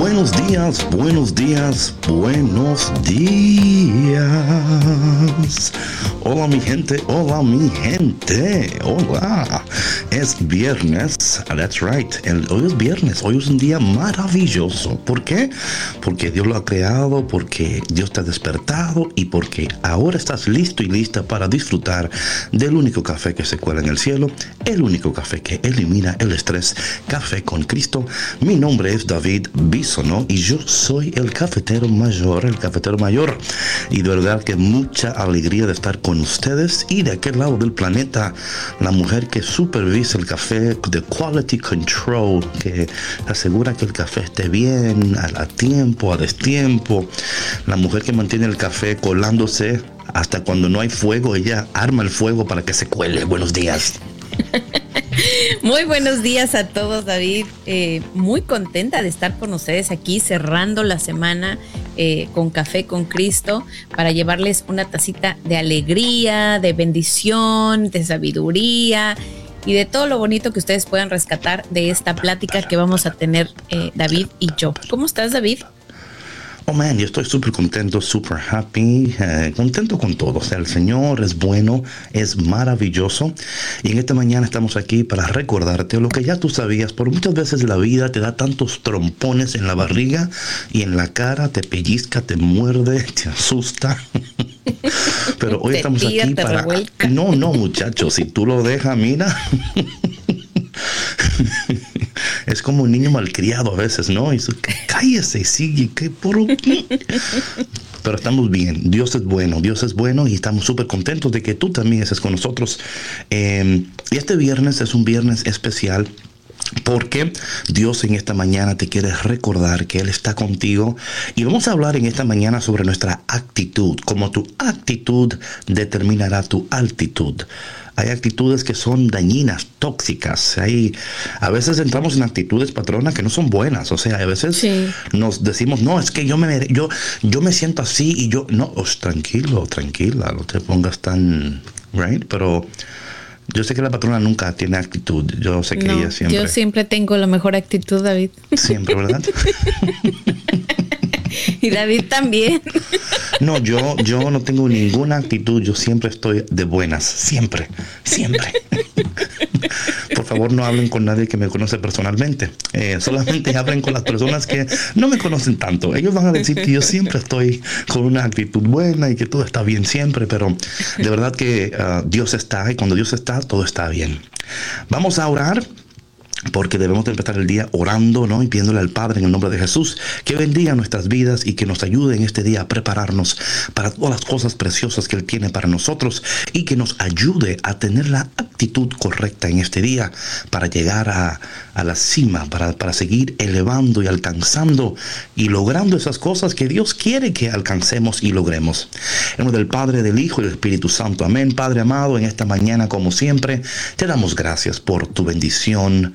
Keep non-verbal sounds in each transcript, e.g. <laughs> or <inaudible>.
Buenos días, buenos días, buenos días. Hola mi gente, hola mi gente, hola. Es viernes, that's right. hoy es viernes, hoy es un día maravilloso. ¿Por qué? Porque Dios lo ha creado, porque Dios te ha despertado y porque ahora estás listo y lista para disfrutar del único café que se cuela en el cielo, el único café que elimina el estrés, café con Cristo. Mi nombre es David Bisono y yo soy el cafetero mayor, el cafetero mayor. Y de verdad que mucha alegría de estar con ustedes y de aquel lado del planeta, la mujer que supervisa el café de Quality Control, que asegura que el café esté bien, a, tiempo, a destiempo, la mujer que mantiene el café colándose hasta cuando no hay fuego, ella arma el fuego para que se cuele. Buenos días. <laughs> Muy buenos días a todos, David. Eh, muy contenta de estar con ustedes aquí cerrando la semana eh, con Café con Cristo para llevarles una tacita de alegría, de bendición, de sabiduría y de todo lo bonito que ustedes puedan rescatar de esta plática que vamos a tener eh, David y yo. ¿Cómo estás, David? Oh man, yo estoy súper contento, súper happy, eh, contento con todo. O sea, el Señor es bueno, es maravilloso. Y en esta mañana estamos aquí para recordarte lo que ya tú sabías. Por muchas veces la vida te da tantos trompones en la barriga y en la cara, te pellizca, te muerde, <laughs> te asusta. <laughs> Pero hoy estamos aquí para. No, no, muchachos, si tú lo dejas, mira. <laughs> es como un niño malcriado a veces, ¿no? Y dice, cállese sigue, por Pero estamos bien, Dios es bueno, Dios es bueno y estamos súper contentos de que tú también estés con nosotros. Em, y este viernes es un viernes especial porque Dios en esta mañana te quiere recordar que Él está contigo. Y vamos a hablar en esta mañana sobre nuestra actitud, como tu actitud determinará tu altitud hay actitudes que son dañinas, tóxicas. Hay, a veces entramos en actitudes patronas que no son buenas. O sea, a veces nos decimos, no, es que yo me, yo, yo me siento así y yo, no, tranquilo, tranquila, no te pongas tan, right? Pero yo sé que la patrona nunca tiene actitud. Yo sé que ella siempre. Yo siempre tengo la mejor actitud, David. Siempre, ¿verdad? <laughs> y David también. No, yo, yo no tengo ninguna actitud, yo siempre estoy de buenas, siempre, siempre. <laughs> Favor, no hablen con nadie que me conoce personalmente. Eh, <laughs> solamente hablen con las personas que no me conocen tanto. Ellos van a decir que yo siempre estoy con una actitud buena y que todo está bien siempre, pero de verdad que ah, Dios está y cuando Dios está, todo está bien. Vamos a orar porque debemos de empezar el día orando, ¿no? Y pidiéndole al Padre en el nombre de Jesús que bendiga nuestras vidas y que nos ayude en este día a prepararnos para todas las cosas preciosas que Él tiene para nosotros y que nos ayude a tener la actitud correcta en este día para llegar a, a la cima, para, para seguir elevando y alcanzando y logrando esas cosas que Dios quiere que alcancemos y logremos. En nombre del Padre, del Hijo y del Espíritu Santo. Amén. Padre amado, en esta mañana, como siempre, te damos gracias por tu bendición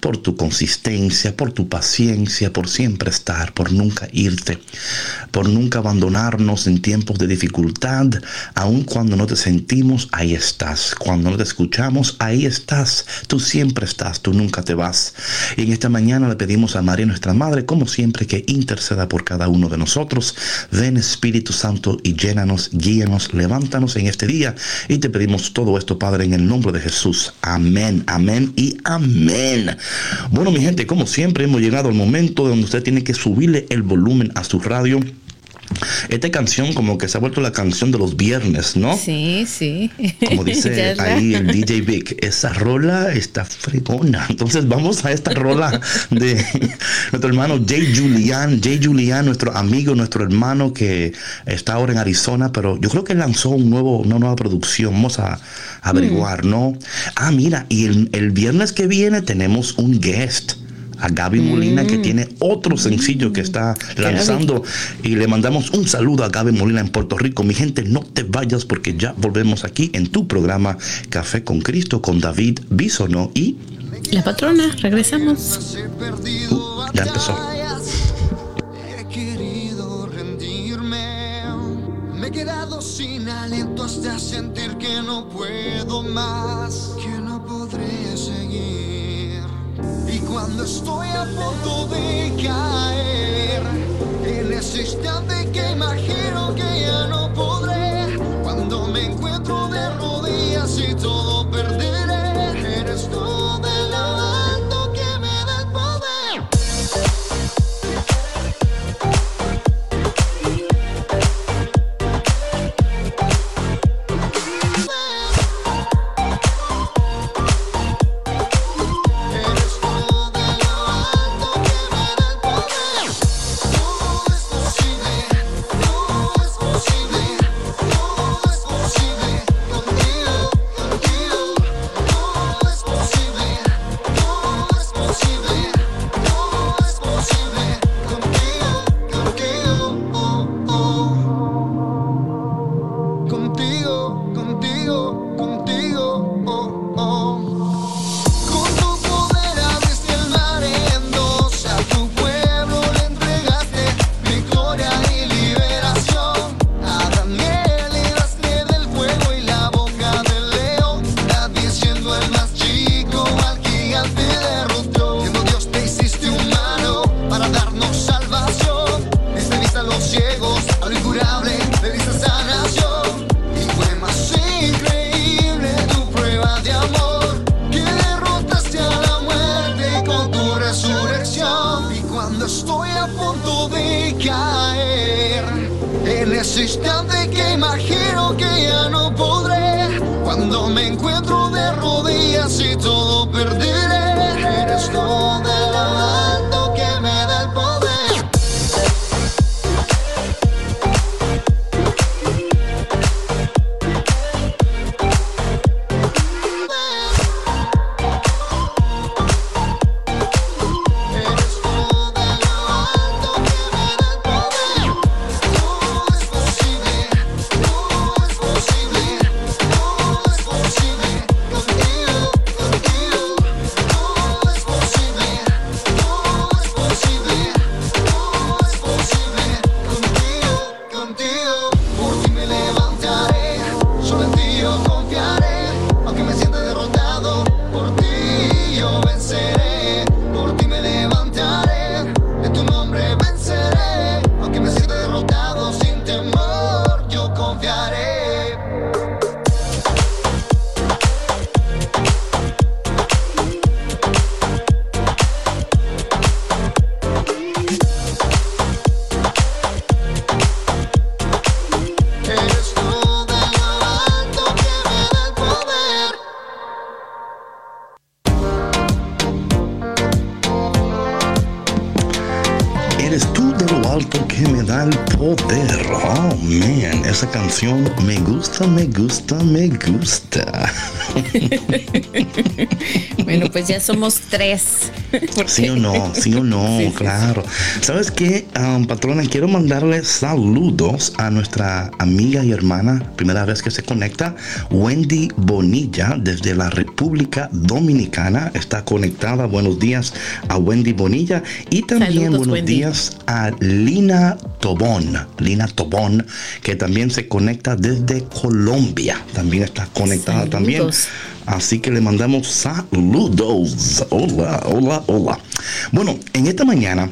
por tu consistencia, por tu paciencia, por siempre estar, por nunca irte, por nunca abandonarnos en tiempos de dificultad, aun cuando no te sentimos, ahí estás, cuando no te escuchamos, ahí estás, tú siempre estás, tú nunca te vas. Y en esta mañana le pedimos a María, nuestra Madre, como siempre, que interceda por cada uno de nosotros. Ven Espíritu Santo y llénanos, guíanos, levántanos en este día. Y te pedimos todo esto, Padre, en el nombre de Jesús. Amén, amén y amén. Bueno, mi gente, como siempre, hemos llegado al momento donde usted tiene que subirle el volumen a su radio Esta canción como que se ha vuelto la canción de los viernes, ¿no? Sí, sí. Como dice <laughs> ahí el DJ Vic, esa rola está fregona. Entonces vamos a esta rola de <laughs> nuestro hermano Jay Julian. Jay Julian, nuestro amigo, nuestro hermano que está ahora en Arizona, pero yo creo que lanzó un nuevo, una nueva producción. Vamos a averiguar, mm. ¿no? Ah, mira, y el, el viernes que viene tenemos un guest a Gaby Molina que mm. tiene otro sencillo que está lanzando y le mandamos un saludo a Gaby Molina en Puerto Rico. Mi gente, no te vayas porque ya volvemos aquí en tu programa Café con Cristo con David Bisono y la patrona. Regresamos. Uh, ya empezó. He querido rendirme. Me he quedado sin aliento hasta sentir que no puedo más, que no podré seguir. Cuando estoy a punto de caer, en ese instante que imagino que ya no podré, cuando me encuentro de rodillas y todo contigo, contigo, contigo. Oh. Me gusta, me gusta, me gusta. <laughs> bueno, pues ya somos tres. <laughs> Sí o no, sí o no, claro. ¿Sabes qué, um, patrona? Quiero mandarle saludos a nuestra amiga y hermana, primera vez que se conecta, Wendy Bonilla, desde la República Dominicana. Está conectada. Buenos días a Wendy Bonilla. Y también buenos días a Lina Tobón. Lina Tobón, que también se conecta desde Colombia. También está conectada también. Así que le mandamos saludos. Hola, hola, hola. Bueno, en esta mañana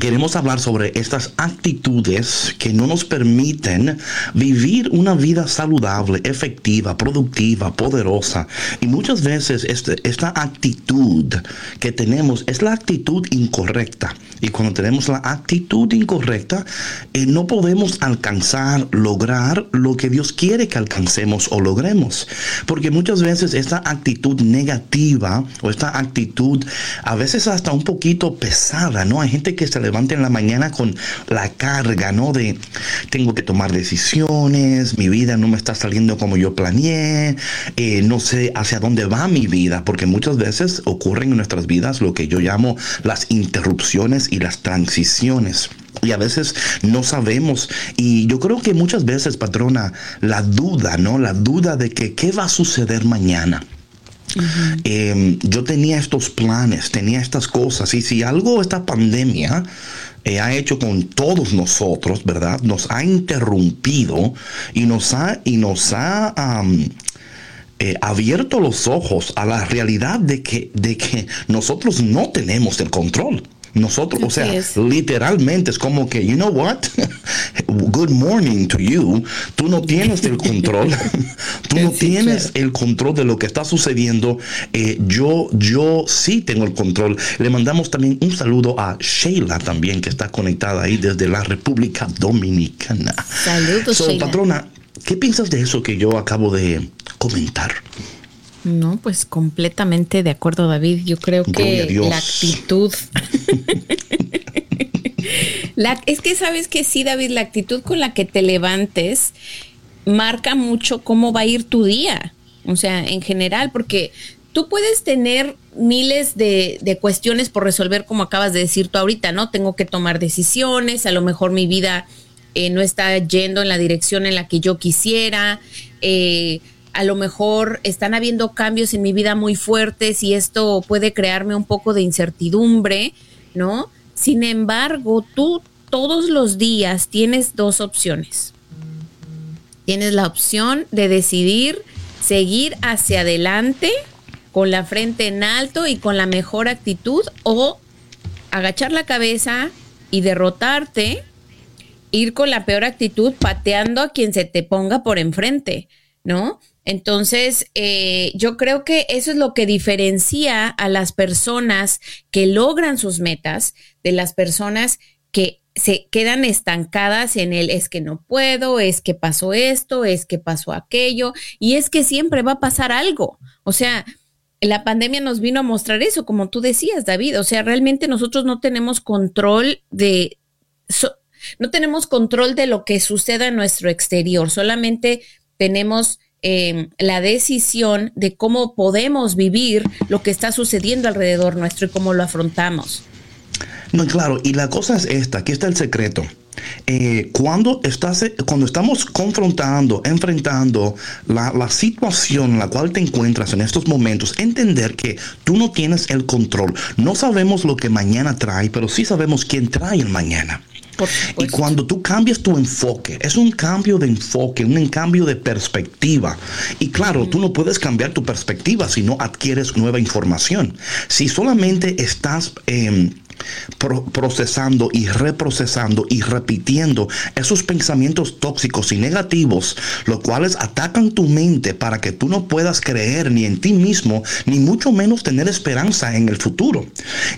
queremos hablar sobre estas actitudes que no nos permiten vivir una vida saludable, efectiva, productiva, poderosa. Y muchas veces este, esta actitud que tenemos es la actitud incorrecta. Y cuando tenemos la actitud incorrecta, eh, no podemos alcanzar, lograr lo que Dios quiere que alcancemos o logremos. Porque muchas veces esta actitud negativa o esta actitud a veces hasta un poquito pesada, ¿no? Hay gente que se levanta en la mañana con la carga, ¿no? De tengo que tomar decisiones, mi vida no me está saliendo como yo planeé, eh, no sé hacia dónde va mi vida, porque muchas veces ocurren en nuestras vidas lo que yo llamo las interrupciones y las transiciones. Y a veces no sabemos. Y yo creo que muchas veces, patrona, la duda, ¿no? La duda de que qué va a suceder mañana. Em, yo tenía estos planes, tenía estas cosas. Y si algo esta pandemia eh, ha hecho con todos nosotros, ¿verdad? Nos ha interrumpido y nos ha, y nos ha eh, abierto los ojos a la realidad de que, de que nosotros no tenemos el control. Nosotros, o sea, literalmente es como que, you know what? <laughs> Good morning to you. Tú no tienes el control. <laughs> Tú no tienes el control de lo que está sucediendo. Eh, yo, yo sí tengo el control. Le mandamos también un saludo a Sheila también, que está conectada ahí desde la República Dominicana. Saludos, Sheila. Patrona, ¿qué piensas de eso que yo acabo de comentar? No, pues completamente de acuerdo, David. Yo creo que la actitud. <laughs> la, es que sabes que sí, David, la actitud con la que te levantes marca mucho cómo va a ir tu día. O sea, en general, porque tú puedes tener miles de, de, cuestiones por resolver, como acabas de decir tú ahorita, ¿no? Tengo que tomar decisiones, a lo mejor mi vida eh, no está yendo en la dirección en la que yo quisiera. Eh, a lo mejor están habiendo cambios en mi vida muy fuertes y esto puede crearme un poco de incertidumbre, ¿no? Sin embargo, tú todos los días tienes dos opciones. Tienes la opción de decidir seguir hacia adelante con la frente en alto y con la mejor actitud o agachar la cabeza y derrotarte, ir con la peor actitud pateando a quien se te ponga por enfrente, ¿no? Entonces, eh, yo creo que eso es lo que diferencia a las personas que logran sus metas de las personas que se quedan estancadas en el es que no puedo, es que pasó esto, es que pasó aquello, y es que siempre va a pasar algo. O sea, la pandemia nos vino a mostrar eso, como tú decías, David. O sea, realmente nosotros no tenemos control de... no tenemos control de lo que suceda en nuestro exterior, solamente tenemos Em, la decisión de cómo podemos vivir lo que está sucediendo alrededor nuestro y cómo lo afrontamos. No, claro, y la cosa es esta, aquí está el secreto. Eh, cuando, estás, cuando estamos confrontando, enfrentando la, la, situación en la cual te encuentras en estos momentos, entender que tú no tienes el control. No sabemos lo que mañana trae, pero sí sabemos quién trae el mañana. Y cuando tú cambias tu enfoque, es un cambio de enfoque, un cambio de perspectiva. Y claro, tú no puedes cambiar tu perspectiva si no adquieres nueva información. Si solamente estás... Eh, procesando y reprocesando y repitiendo esos pensamientos tóxicos y negativos, los cuales atacan tu mente para que tú no puedas creer ni en ti mismo, ni mucho menos tener esperanza en el futuro.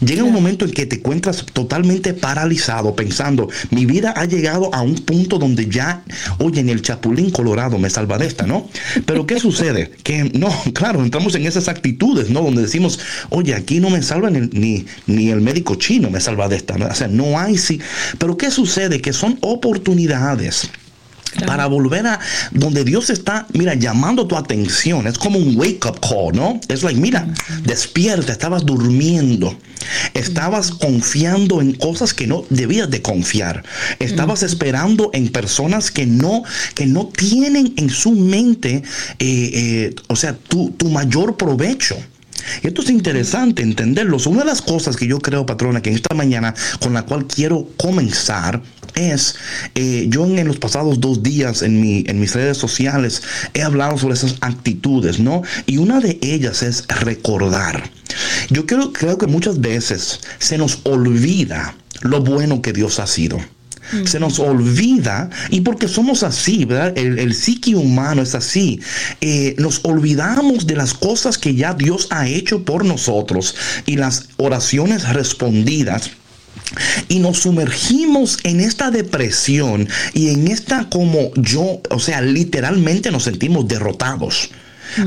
Llega un momento en que te encuentras totalmente paralizado pensando, mi vida ha llegado a un punto donde ya, oye, en el chapulín colorado me salva de esta, ¿no? Pero ¿qué <laughs> sucede? Que no, <laughs> claro, entramos en esas actitudes, ¿no? Donde decimos, oye, aquí no me salva ni, ni el médico no me salva de esta. O sea, no hay sí. Pero ¿qué sucede? Que son oportunidades. Para volver a donde Dios está, mira, llamando tu atención. Es como un wake up call, ¿no? Es like, mira, despierta, estabas durmiendo. Estabas confiando en cosas que no debías de confiar. Estabas esperando en personas que no, que no tienen en su mente, eh, eh, o sea, tu, tu mayor provecho. Esto es interesante entenderlo. Una de las cosas que yo creo, patrona, que en esta mañana con la cual quiero comenzar es, eh, yo en, los pasados dos días en, mi, en mis redes sociales he hablado sobre esas actitudes, ¿no? Y una de ellas es recordar. Yo creo, creo que muchas veces se nos olvida lo bueno que Dios ha sido. Se nos olvida, y porque somos así, ¿verdad? El, el psique humano es así. Eh, nos olvidamos de las cosas que ya Dios ha hecho por nosotros y las oraciones respondidas y nos sumergimos en esta depresión y en esta como yo, o sea, literalmente nos sentimos derrotados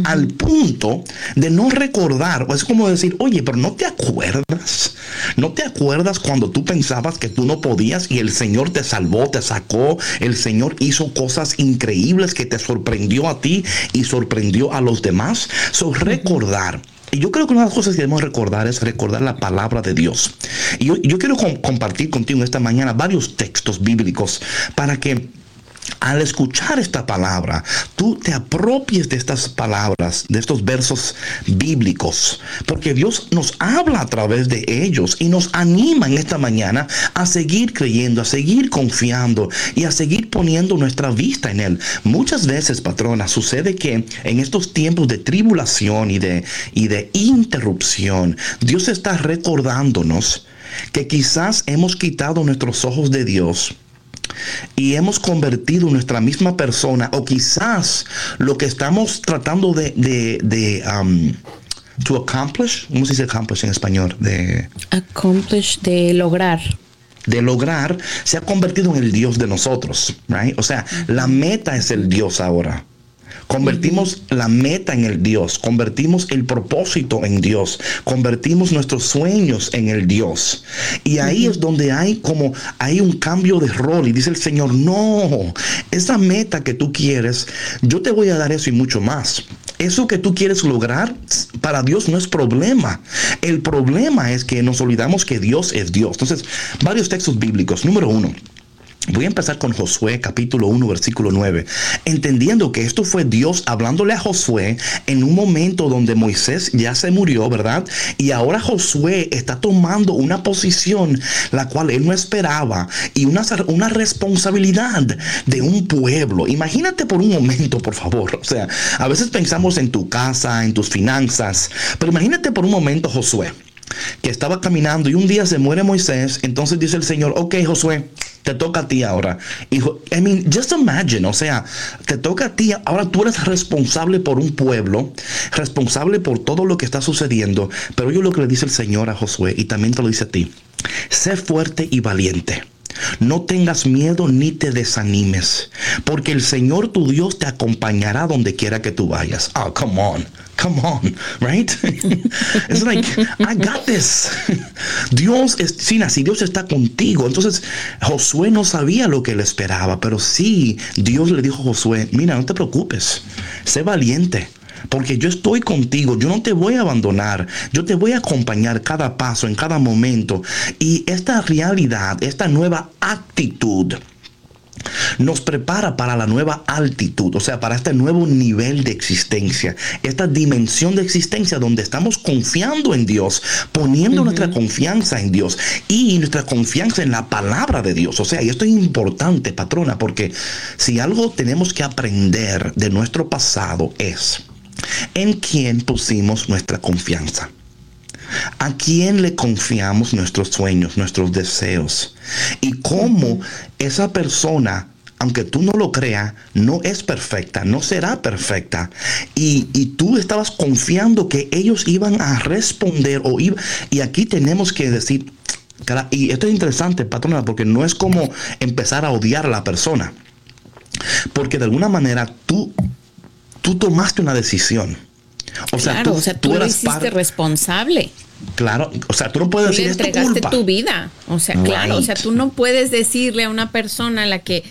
al punto de no recordar, o es como decir, oye, pero no te acuerdas, no te acuerdas cuando tú pensabas que tú no podías y el Señor te salvó, te sacó, el Señor hizo cosas increíbles que te sorprendió a ti y sorprendió a los demás. So, recordar. Y yo creo que una de las cosas que debemos recordar es recordar la palabra de Dios. Y yo, quiero compartir contigo esta mañana varios textos bíblicos para que al escuchar esta palabra, tú te apropies de estas palabras, de estos versos bíblicos, porque Dios nos habla a través de ellos y nos anima en esta mañana a seguir creyendo, a seguir confiando y a seguir poniendo nuestra vista en Él. Muchas veces, patrona, sucede que en estos tiempos de tribulación y de, y de interrupción, Dios está recordándonos que quizás hemos quitado nuestros ojos de Dios y hemos convertido nuestra misma persona o quizás lo que estamos tratando de, de, um, to accomplish, ¿cómo se dice accomplish en español? De accomplish, de lograr de lograr se ha convertido en el Dios de nosotros, right? O sea, la meta es el Dios ahora. Convertimos la meta en el Dios, convertimos el propósito en Dios, convertimos nuestros sueños en el Dios. Y ahí es donde hay como hay un cambio de rol y dice el Señor, no, esa meta que tú quieres, yo te voy a dar eso y mucho más. Eso que tú quieres lograr para Dios no es problema. El problema es que nos olvidamos que Dios es Dios. Entonces, varios textos bíblicos. Número uno. Voy a empezar con Josué capítulo 1 versículo 9, entendiendo que esto fue Dios hablándole a Josué en un momento donde Moisés ya se murió, ¿verdad? Y ahora Josué está tomando una posición la cual él no esperaba y una, una responsabilidad de un pueblo. Imagínate por un momento, por favor. O sea, a veces pensamos en tu casa, en tus finanzas, pero imagínate por un momento Josué que estaba caminando y un día se muere Moisés, entonces dice el Señor, ok Josué, te toca a ti ahora. Y, I mean, just imagine, o sea, te toca a ti, ahora tú eres responsable por un pueblo, responsable por todo lo que está sucediendo, pero yo lo que le dice el Señor a Josué y también te lo dice a ti, sé fuerte y valiente. No tengas miedo ni te desanimes, porque el Señor tu Dios te acompañará donde quiera que tú vayas. Oh, come on, come on, right? <laughs> It's like, I got this. Dios es, sí, si Dios está contigo. Entonces, Josué no sabía lo que le esperaba, pero sí, Dios le dijo a Josué, mira, no te preocupes, sé valiente porque yo estoy contigo, yo no te voy a abandonar, yo te voy a acompañar cada paso, en cada momento. Y esta realidad, esta nueva actitud, nos prepara para la nueva altitud, o sea, para este nuevo nivel de existencia, esta dimensión de existencia donde estamos confiando en Dios, poniendo nuestra confianza en Dios y nuestra confianza en la palabra de Dios. O sea, y esto es importante, patrona, porque si algo tenemos que aprender de nuestro pasado es ¿En quién pusimos nuestra confianza? ¿A quién le confiamos nuestros sueños, nuestros deseos? Y cómo esa persona, aunque tú no lo creas, no es perfecta, no será perfecta. Y, tú estabas confiando que ellos iban a responder o y aquí tenemos que decir, y esto es interesante, patrona, porque no es como empezar a odiar a la persona. Porque de alguna manera tú tú tomaste una decisión. O sea, tú, o sea, tú, eres responsable. Claro, o sea, tú no puedes decir le entregaste tu vida. O sea, claro, o sea, tú no puedes decirle a una persona a la que,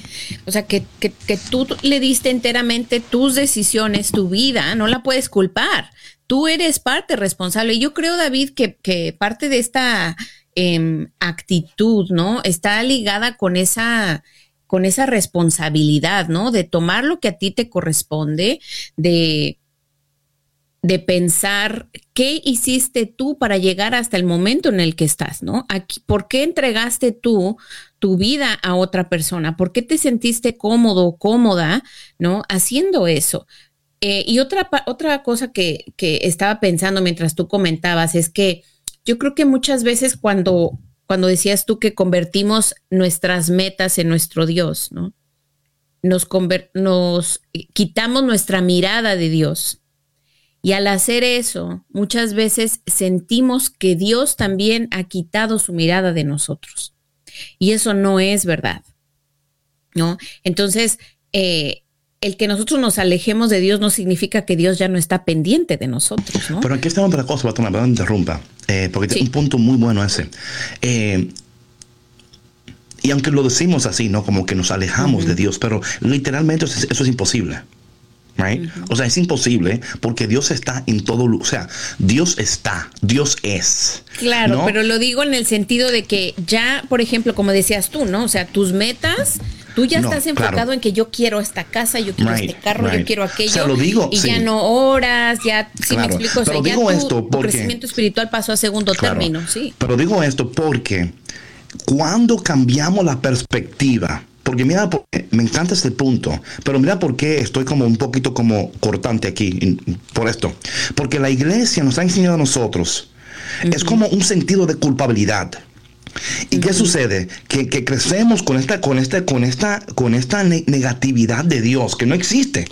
o sea, que, que, tú le diste enteramente tus decisiones, tu vida, no la puedes culpar. Tú eres parte responsable. Y yo creo, David, que, que parte de esta em, actitud, ¿no? Está ligada con esa con esa responsabilidad, ¿no? De tomar lo que a ti te corresponde, de, de pensar qué hiciste tú para llegar hasta el momento en el que estás, ¿no? Aquí, ¿Por qué entregaste tú tu vida a otra persona? ¿Por qué te sentiste cómodo o cómoda, ¿no? Haciendo eso. Eh, y otra, otra cosa que, que estaba pensando mientras tú comentabas es que yo creo que muchas veces cuando cuando decías tú que convertimos nuestras metas en nuestro Dios, ¿no? Nos, nos quitamos nuestra mirada de Dios. Y al hacer eso, muchas veces sentimos que Dios también ha quitado su mirada de nosotros. Y eso no es verdad. ¿No? Entonces, eh, el que nosotros nos alejemos de Dios no significa que Dios ya no está pendiente de nosotros, ¿no? Pero aquí está otra cosa, Patrona, perdón, interrumpa, eh, porque tiene un punto muy bueno ese. Eh, y aunque lo decimos así, ¿no? Como que nos alejamos de Dios, pero literalmente eso es, eso es imposible. Right? O sea, es imposible porque Dios está en todo lugar. O sea, Dios está, Dios es. Claro, pero lo digo en el sentido de que ya, por ejemplo, como decías tú, ¿no? O sea, tus metas, tú ya estás enfocado en que yo quiero esta casa, yo quiero este carro, yo quiero aquello. O sea, lo digo, y ya no horas, ya, si me explico, o sea, ya digo esto porque, crecimiento espiritual pasó a segundo término, sí. Pero digo esto porque cuando cambiamos la perspectiva, porque mira, me encanta este punto, pero mira por qué estoy como un poquito como cortante aquí por esto. Porque la iglesia nos ha enseñado a nosotros, es como un sentido de culpabilidad. ¿Y qué sucede? Que, crecemos con esta, con esta, con esta, con esta negatividad de Dios que no existe.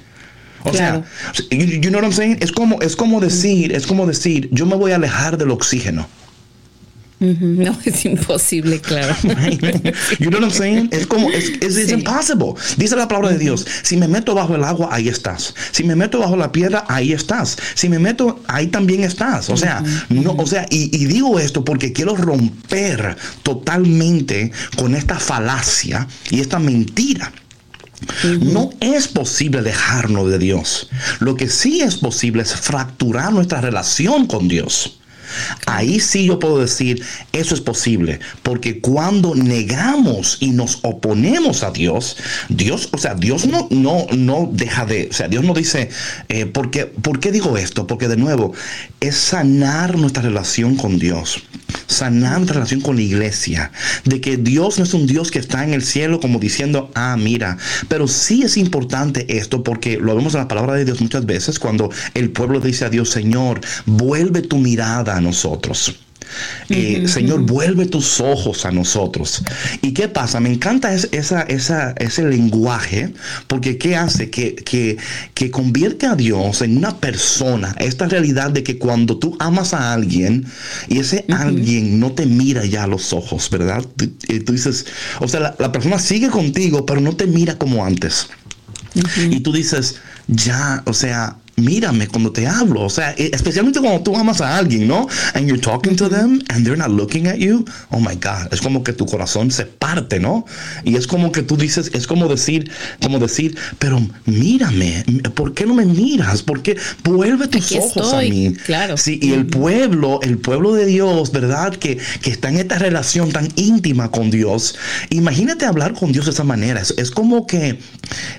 O sea, you, know what I'm saying? Es como, es como decir, es como decir, yo me voy a alejar del oxígeno. No, <laughs> es imposible, claro. <laughs> you know what I'm saying? Es como, es, es impossible. Dice la palabra de Dios, si me meto bajo el agua, ahí estás. Si me meto bajo la piedra, ahí estás. Si me meto, ahí también estás. O sea, no, o sea, y, y digo esto porque quiero romper totalmente con esta falacia y esta mentira. No es posible dejarnos de Dios. Lo que sí es posible es fracturar nuestra relación con Dios. Ahí sí yo puedo decir, eso es posible, porque cuando negamos y nos oponemos a Dios, Dios, o sea, Dios no, no, no deja de, o sea, Dios no dice, eh, ¿por, qué, ¿por qué digo esto? Porque de nuevo, es sanar nuestra relación con Dios, sanar nuestra relación con la iglesia, de que Dios no es un Dios que está en el cielo como diciendo, ah, mira, pero sí es importante esto porque lo vemos en la palabra de Dios muchas veces cuando el pueblo dice a Dios, Señor, vuelve tu mirada a nosotros. Eh, Señor, vuelve tus ojos a nosotros. ¿Y qué pasa? Me encanta esa, esa, ese lenguaje, porque ¿qué hace? Que, que, que, convierte a Dios en una persona. Esta realidad de que cuando tú amas a alguien y ese alguien no te mira ya a los ojos, ¿verdad? Tú, tú dices, o sea, la, persona sigue contigo, pero no te mira como antes. Y tú dices, ya, o sea, mírame cuando te hablo. O sea, e, especialmente cuando tú amas a alguien, ¿no? And you're talking to them and they're not looking at you. Oh my God. Es como que tu corazón se parte, ¿no? Y es como que tú dices, es como decir, como decir, pero mírame, ¿por qué no me miras? ¿Por qué vuelve tus ojos a mí? Claro. Sí, y el pueblo, el pueblo de Dios, ¿verdad? Que, que está en esta relación tan íntima con Dios. Imagínate hablar con Dios de esa manera. Es, como que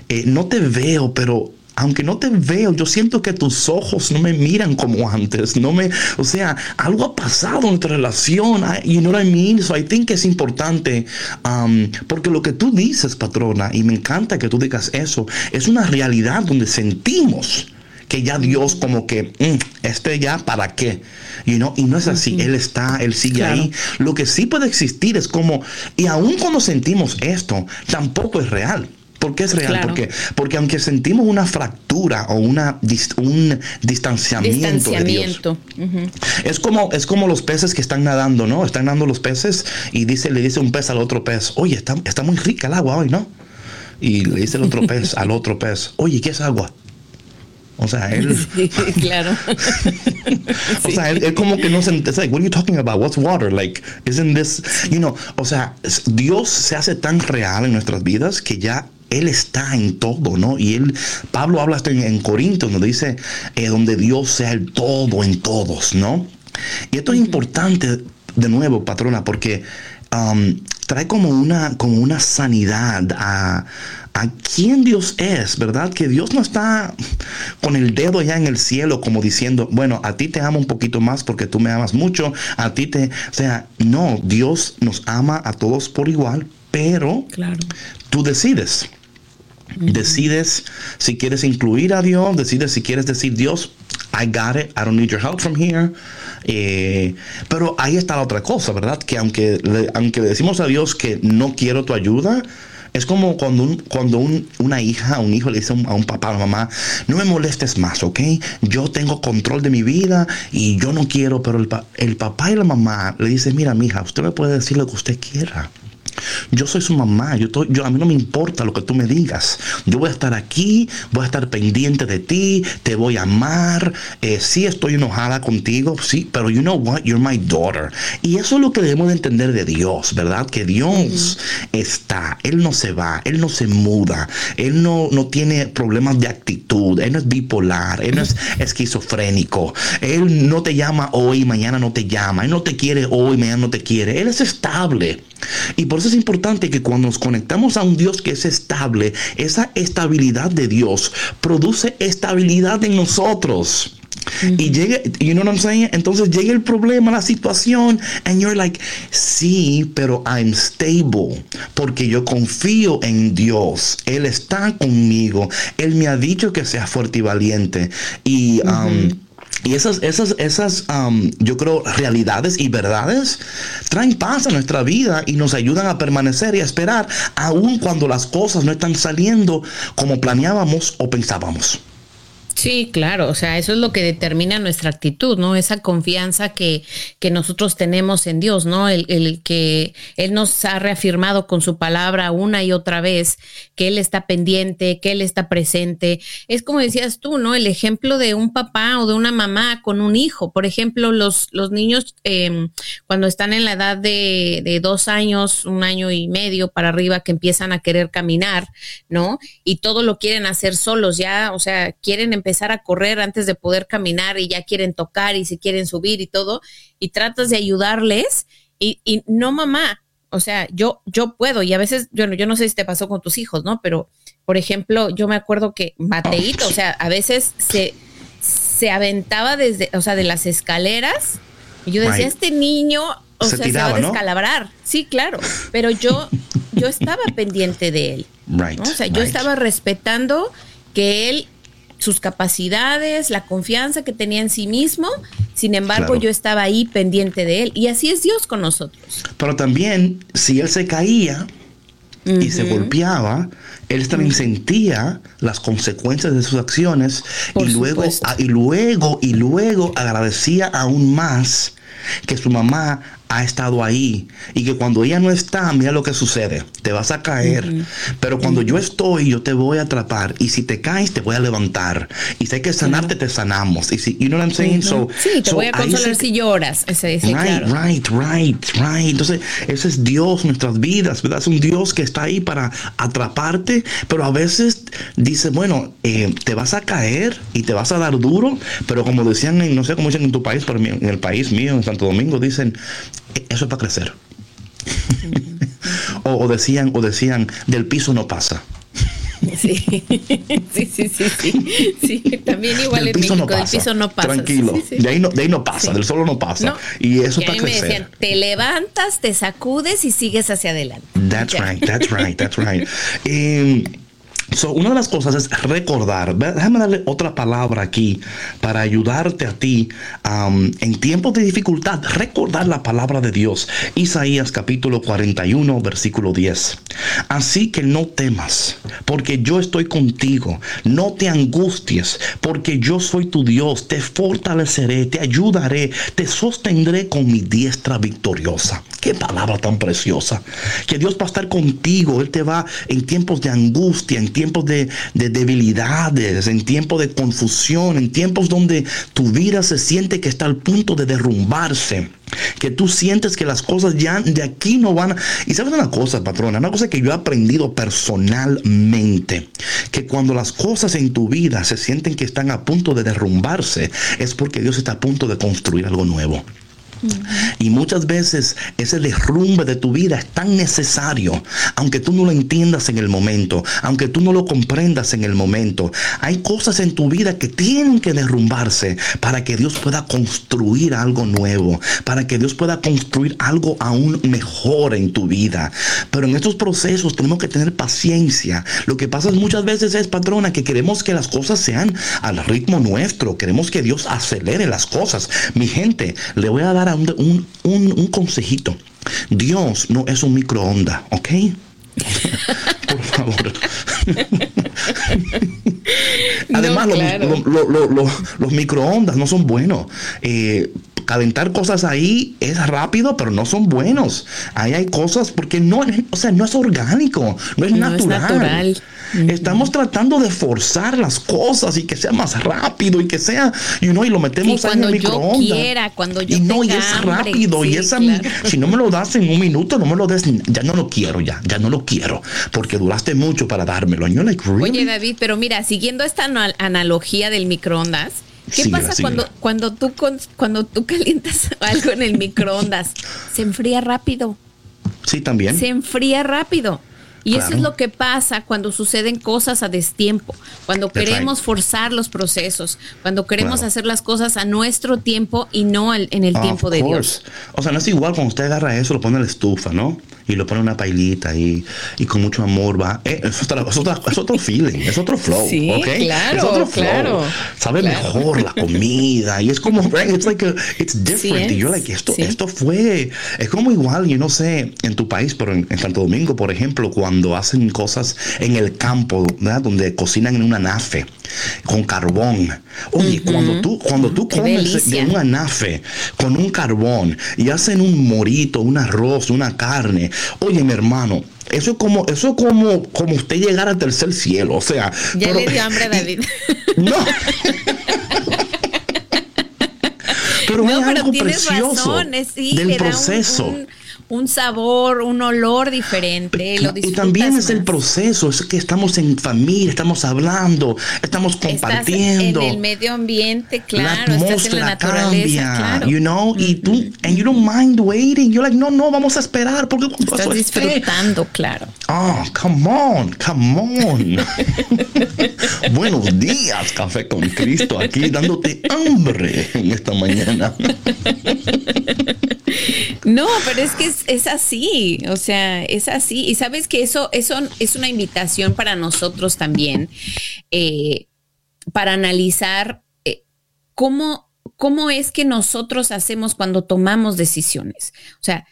eh, no te veo, pero aunque no te veo, yo siento que tus ojos no me miran como antes, no me, o sea, algo ha pasado en nuestra relación, you know what I mean? So I think es importante, um, porque lo que tú dices, patrona, y me encanta que tú digas eso, es una realidad donde sentimos que ya Dios como que, mm, este ya para qué, you know? y no es así, Él está, Él sigue ahí. Lo que sí puede existir es como, y aún cuando sentimos esto, tampoco es real. ¿Por qué es real? Porque, porque aunque sentimos una fractura o una, un distanciamiento, de Dios, es, como, es como los peces que están nadando, ¿no? Están nadando los peces y dice, le dice un pez al otro pez, oye, está, está muy rica el agua hoy, ¿no? Y le dice el otro <laughs> pez al otro pez, oye, ¿qué es agua? O sea, él. <laughs> claro. <laughs> o sea, él, como que no se. It's like, what are you talking about? What's water? Like, isn't this. You know, o sea, Dios se hace tan real en nuestras vidas que ya él está en todo, ¿no? Y él, Pablo habla hasta en, Corinto, donde dice, eh, donde Dios sea el todo en todos, ¿no? Y esto es importante, de nuevo, patrona, porque um, trae como una, como una sanidad a, a quién Dios es, ¿verdad? Que Dios no está con el dedo ya en el cielo como diciendo, bueno, a ti te amo un poquito más porque tú me amas mucho, a ti te, o sea, no, Dios nos ama a todos por igual, pero claro. tú decides. Decides si quieres incluir a Dios, decides si quieres decir Dios, I got it, I don't need your help from here. Eh, pero ahí está la otra cosa, ¿verdad? Que aunque le, aunque decimos a Dios que no quiero tu ayuda, es como cuando, un, cuando un, una hija, un hijo le dice a un, papá, a la mamá, no me molestes más, ¿ok? Yo tengo control de mi vida y yo no quiero, pero el, el papá y la mamá le dicen, mira, mi hija, usted me puede decir lo que usted quiera. Yo soy su mamá, yo, yo, a mí no me importa lo que tú me digas. Yo voy a estar aquí, voy a estar pendiente de ti, te voy a amar. Eh, sí estoy enojada contigo, sí, pero you know what, you're my daughter. Y eso es lo que debemos de entender de Dios, ¿verdad? Que Dios está, Él no se va, Él no se muda, Él no, no tiene problemas de actitud, Él no es bipolar, Él no es esquizofrénico, Él no te llama hoy, mañana no te llama, Él no te quiere hoy, mañana no te quiere, Él es estable. Y por eso es importante que cuando nos conectamos a un Dios que es estable, esa estabilidad de Dios produce estabilidad en nosotros. Y llega, you know what I'm saying? Entonces llega el problema, la situación, and you're like, sí, pero I'm stable, porque yo confío en Dios. Él está conmigo. Él me ha dicho que sea fuerte y valiente. Y, um, y esas, esas, esas, yo creo, realidades y verdades traen paz a nuestra vida y nos ayudan a permanecer y a esperar, aun cuando las cosas no están saliendo como planeábamos o pensábamos. Sí, claro, o sea, eso es lo que determina nuestra actitud, ¿no? Esa confianza que, que nosotros tenemos en Dios, ¿no? El, el, que Él nos ha reafirmado con su palabra una y otra vez, que Él está pendiente, que Él está presente. Es como decías tú, ¿no? El ejemplo de un papá o de una mamá con un hijo. Por ejemplo, los, los niños eh, cuando están en la edad de, de dos años, un año y medio para arriba, que empiezan a querer caminar, ¿no? Y todo lo quieren hacer solos, ya, o sea, quieren empezar empezar a correr antes de poder caminar y ya quieren tocar y se quieren subir y todo, y tratas de ayudarles y, y no mamá, o sea, yo, yo puedo y a veces, yo, yo no sé si te pasó con tus hijos, ¿no? Pero, por ejemplo, yo me acuerdo que Mateito, o sea, a veces se, se aventaba desde, o sea, de las escaleras y yo decía, este niño, o sea, se va a descalabrar. Sí, claro, pero yo, yo estaba pendiente de él. O sea, yo estaba respetando que él sus capacidades, la confianza que tenía en sí mismo. Sin embargo, yo estaba ahí pendiente de él. Y así es Dios con nosotros. Pero también, si él se caía y se golpeaba, él también sentía las consecuencias de sus acciones y luego, y luego, y luego agradecía aún más que su mamá ha estado ahí y que cuando ella no está, mira lo que sucede, te vas a caer, pero cuando yo estoy, yo te voy a atrapar y si te caes, te voy a levantar y si hay que sanarte, te sanamos. Y si, you know what I'm saying? so, sí, te voy a consolar si lloras. Ese, right, right, right, right. Entonces, ese es Dios, nuestras vidas, ¿verdad? Es un Dios que está ahí para atraparte, pero a veces dice, bueno, eh, te vas a caer y te vas a dar duro, pero como decían, en, no sé cómo dicen en tu país, pero en el país mío, en Santo Domingo, dicen, eso es para crecer. o, decían, o decían, del piso no pasa. Sí, <laughs> sí, sí, sí, sí. También igual del en piso México, no pasa. del piso no pasa. Tranquilo, De, ahí no, de ahí no pasa, del suelo no pasa. Y eso es para crecer. Me decían, te levantas, te sacudes y sigues hacia adelante. That's right, that's right, that's right. <laughs> Eh, So, una de las cosas es recordar. Déjame darle otra palabra aquí para ayudarte a ti um, en tiempos de dificultad. Recordar la palabra de Dios. Isaías capítulo 41, versículo 10. Así que no temas, porque yo estoy contigo. No te angusties, porque yo soy tu Dios. Te fortaleceré, te ayudaré, te sostendré con mi diestra victoriosa. Qué palabra tan preciosa. Que Dios va a estar contigo. Él te va en tiempos de angustia, en tiempos de, debilidades, en tiempos de confusión, en tiempos donde tu vida se siente que está al punto de derrumbarse. Que tú sientes que las cosas ya de aquí no van. Y sabes una cosa, patrona, una cosa que yo he aprendido personalmente, que cuando las cosas en tu vida se sienten que están a punto de derrumbarse, es porque Dios está a punto de construir algo nuevo. Y muchas veces ese derrumbe de tu vida es tan necesario, aunque tú no lo entiendas en el momento, aunque tú no lo comprendas en el momento. Hay cosas en tu vida que tienen que derrumbarse para que Dios pueda construir algo nuevo, para que Dios pueda construir algo aún mejor en tu vida. Pero en estos procesos tenemos que tener paciencia. Lo que pasa muchas veces es, patrona, que queremos que las cosas sean al ritmo nuestro, queremos que Dios acelere las cosas. Mi gente, le voy a dar un, un, consejito. Dios no es un microondas, ¿ok? <laughs> Por favor. <laughs> <laughs> Además, los, microondas no son buenos. Eh, calentar cosas ahí es rápido, pero no son buenos. Ahí hay cosas porque no, o sea, no es orgánico, no es natural. Estamos tratando de forzar las cosas y que sea más rápido y que sea, you know, y lo metemos en el microondas. Quiera, cuando yo y no, y es rápido, y esa, si no me lo das en un minuto, no me lo des, ya no lo quiero, ya, ya no lo quiero, porque duraste mucho para dármelo. Oye, David, pero mira, siguiendo esta analogía del microondas, ¿Qué pasa cuando, cuando, tú, cuando tú calientas <laughs> algo en el microondas? Se enfría rápido. Sí, también. Se enfría rápido. Y eso es lo que pasa cuando suceden cosas a destiempo, cuando queremos forzar los procesos, cuando queremos hacer las cosas a nuestro tiempo y no en el tiempo de Dios. O sea, no es igual cuando usted agarra eso, lo pone en la estufa, ¿no? Y lo pone una pailita y, y con mucho amor va. Eh, es, otro feeling, es otro flow. Sí, claro, es otro flow. Claro, Sabe mejor la comida y es como, it's like it's different. y yo, like, esto, esto fue, es como igual, yo no sé, en tu país, pero en, Santo Domingo, por ejemplo, cuando hacen cosas en el campo, ¿verdad? Donde cocinan en una nafe con carbón. Oye, cuando tú, cuando tú comes de una nafe con un carbón y hacen un morito, un arroz, una carne, Oye, mi hermano, eso es como, eso como, como usted llegar al tercer cielo. O sea. Ya le dio hambre a David. <laughs> no. <laughs> pero no, es algo precioso del proceso un sabor, un olor diferente. y también es el proceso, es que estamos en familia, estamos hablando, estamos compartiendo. en el medio ambiente, claro. La atmósfera cambia, claro. you know, y tú, and you don't mind waiting. You're like, no, no, vamos a esperar porque estás disfrutando, claro. Oh, come on, come on. <laughs> Buenos días, Café con Cristo, aquí dándote hambre en esta mañana. <laughs> no, pero es que es así, o sea, es así. Y sabes que eso, eso es una invitación para nosotros también, eh, para analizar eh, cómo, cómo es que nosotros hacemos cuando tomamos decisiones. O sea,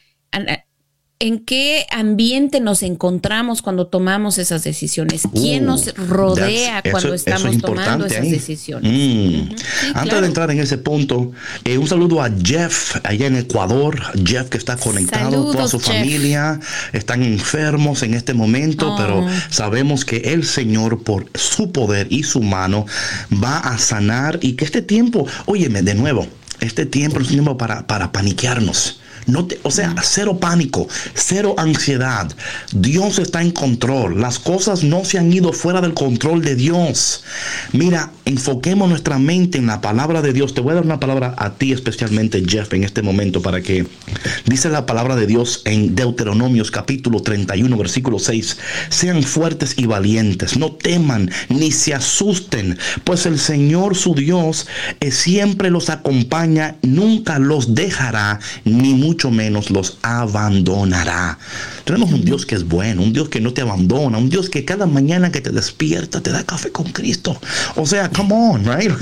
¿En qué ambiente nos encontramos cuando tomamos esas decisiones? ¿Quién uh, nos rodea cuando estamos tomando esas decisiones? Mm. Antes de entrar en ese punto, eh, un saludo a Jeff allá en Ecuador. Jeff que está conectado, toda su familia están enfermos en este momento, pero oh. sabemos que el Señor por su poder y su mano va a sanar y que este tiempo, óyeme de nuevo, este tiempo es un tiempo para, para paniquearnos no te, o sea, cero pánico, cero ansiedad. Dios está en control. Las cosas no se han ido fuera del control de Dios. Mira, enfoquemos nuestra mente en la palabra de Dios. Te voy a dar una palabra a ti especialmente, Jeff, en este momento para que dice la palabra de Dios en Deuteronomios capítulo 31, versículo 6. Sean fuertes y valientes, no teman ni se asusten, pues el Señor su Dios siempre los acompaña, nunca los dejará, ni mucho mucho menos los abandonará. Tenemos un Dios que es bueno, un Dios que no te abandona, un Dios que cada mañana que te despierta te da café con Cristo. O sea, come on, right?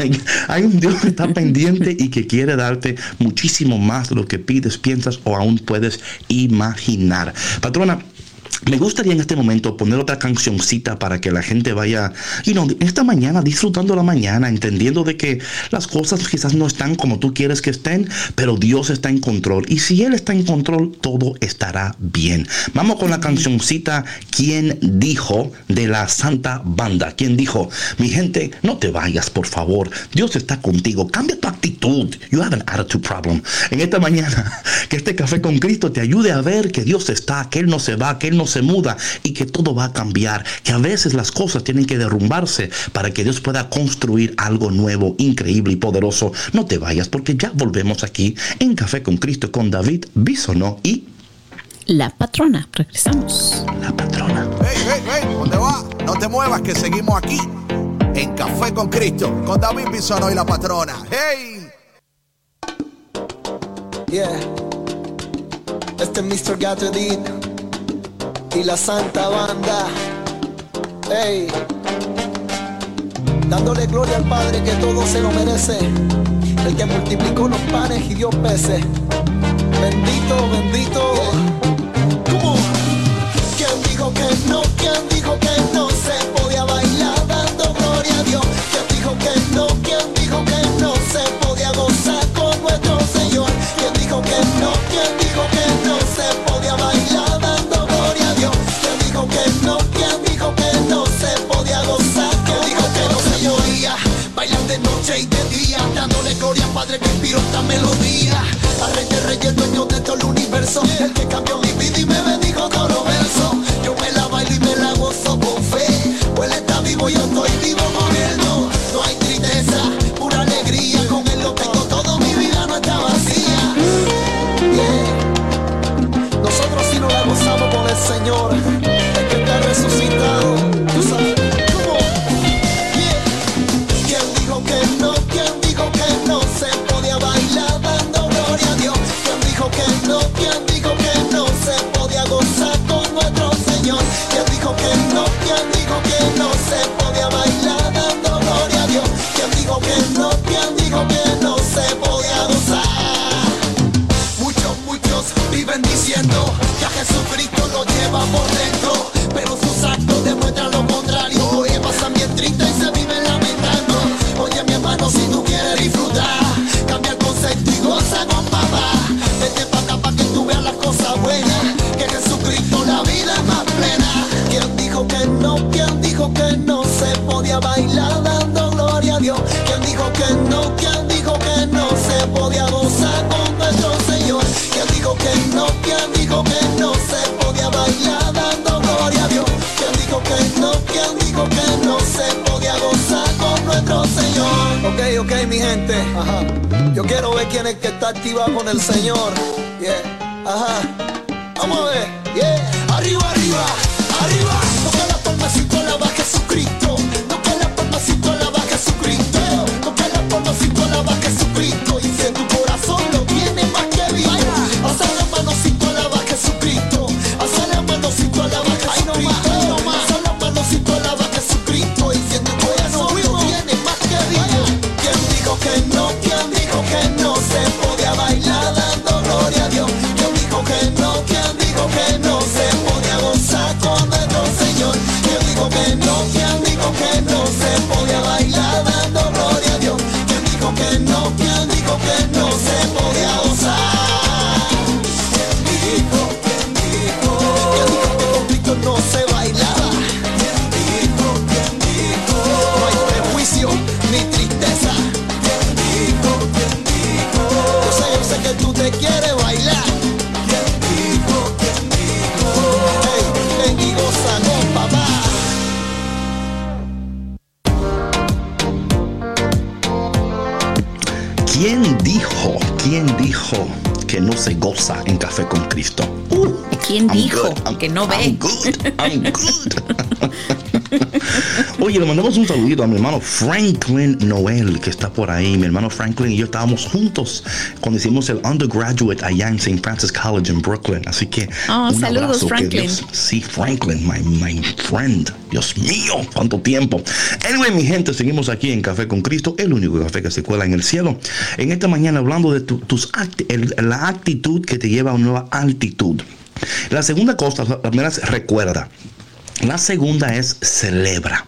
hay un Dios que está pendiente y que quiere darte muchísimo más de lo que pides, piensas o aún puedes imaginar. Patrona, me gustaría en este momento poner otra cancioncita para que la gente vaya, y know, esta mañana disfrutando la mañana, entendiendo de que las cosas quizás no están como tú quieres que estén, pero Dios está en control. Y si Él está en control, todo estará bien. Vamos con la cancioncita ¿Quién dijo? de la Santa Banda. ¿Quién dijo? Mi gente, no te vayas, por favor. Dios está contigo. Cambia tu actitud. You have an attitude problem. En esta mañana, <laughs> que este café con Cristo te ayude a ver que Dios está, que Él no se va, que Él no se se muda y que todo va a cambiar, que a veces las cosas tienen que derrumbarse para que Dios pueda construir algo nuevo, increíble y poderoso. No te vayas porque ya volvemos aquí en Café con Cristo con David Bisono y la patrona. Regresamos. La patrona. Hey, hey, hey, ¿dónde va? No te muevas que seguimos aquí en Café con Cristo con David Bisono y la patrona. Hey. Yeah. Este es Mr. Gatudin y la Santa Banda. Hey, dándole gloria al Padre que todo se lo merece, el que multiplicó los panes y dio peces. Bendito, bendito. ¿Quién dijo que no? ¿Quién nuestro Señor? Ok, ok, mi gente. Ajá. Yo quiero ver quién es que está activado con el Señor. Yeah. Ajá. Vamos a ver. Yeah. Arriba, arriba, arriba. Toca la palma si tú alabas a Jesucristo. Café con Cristo? Uh, ¿Quién I'm dijo good, que no ve? I'm good, I'm good. <laughs> Oye, le mandamos un saludito a mi hermano Franklin Noel, que está por ahí. Mi hermano Franklin y yo estábamos juntos cuando hicimos el undergraduate allá en St. Francis College en Brooklyn. Así que. Oh, un saludos, abrazo, que Franklin. Dios- sí, Franklin, my, my friend. Dios mío, cuánto tiempo. Anyway, mi gente, seguimos aquí en Café con Cristo, el único café que se cuela en el cielo. En esta mañana hablando de tu- tus acti- el- la actitud que te lleva a una nueva altitud. La segunda cosa, la primera es recuerda. La segunda es celebra.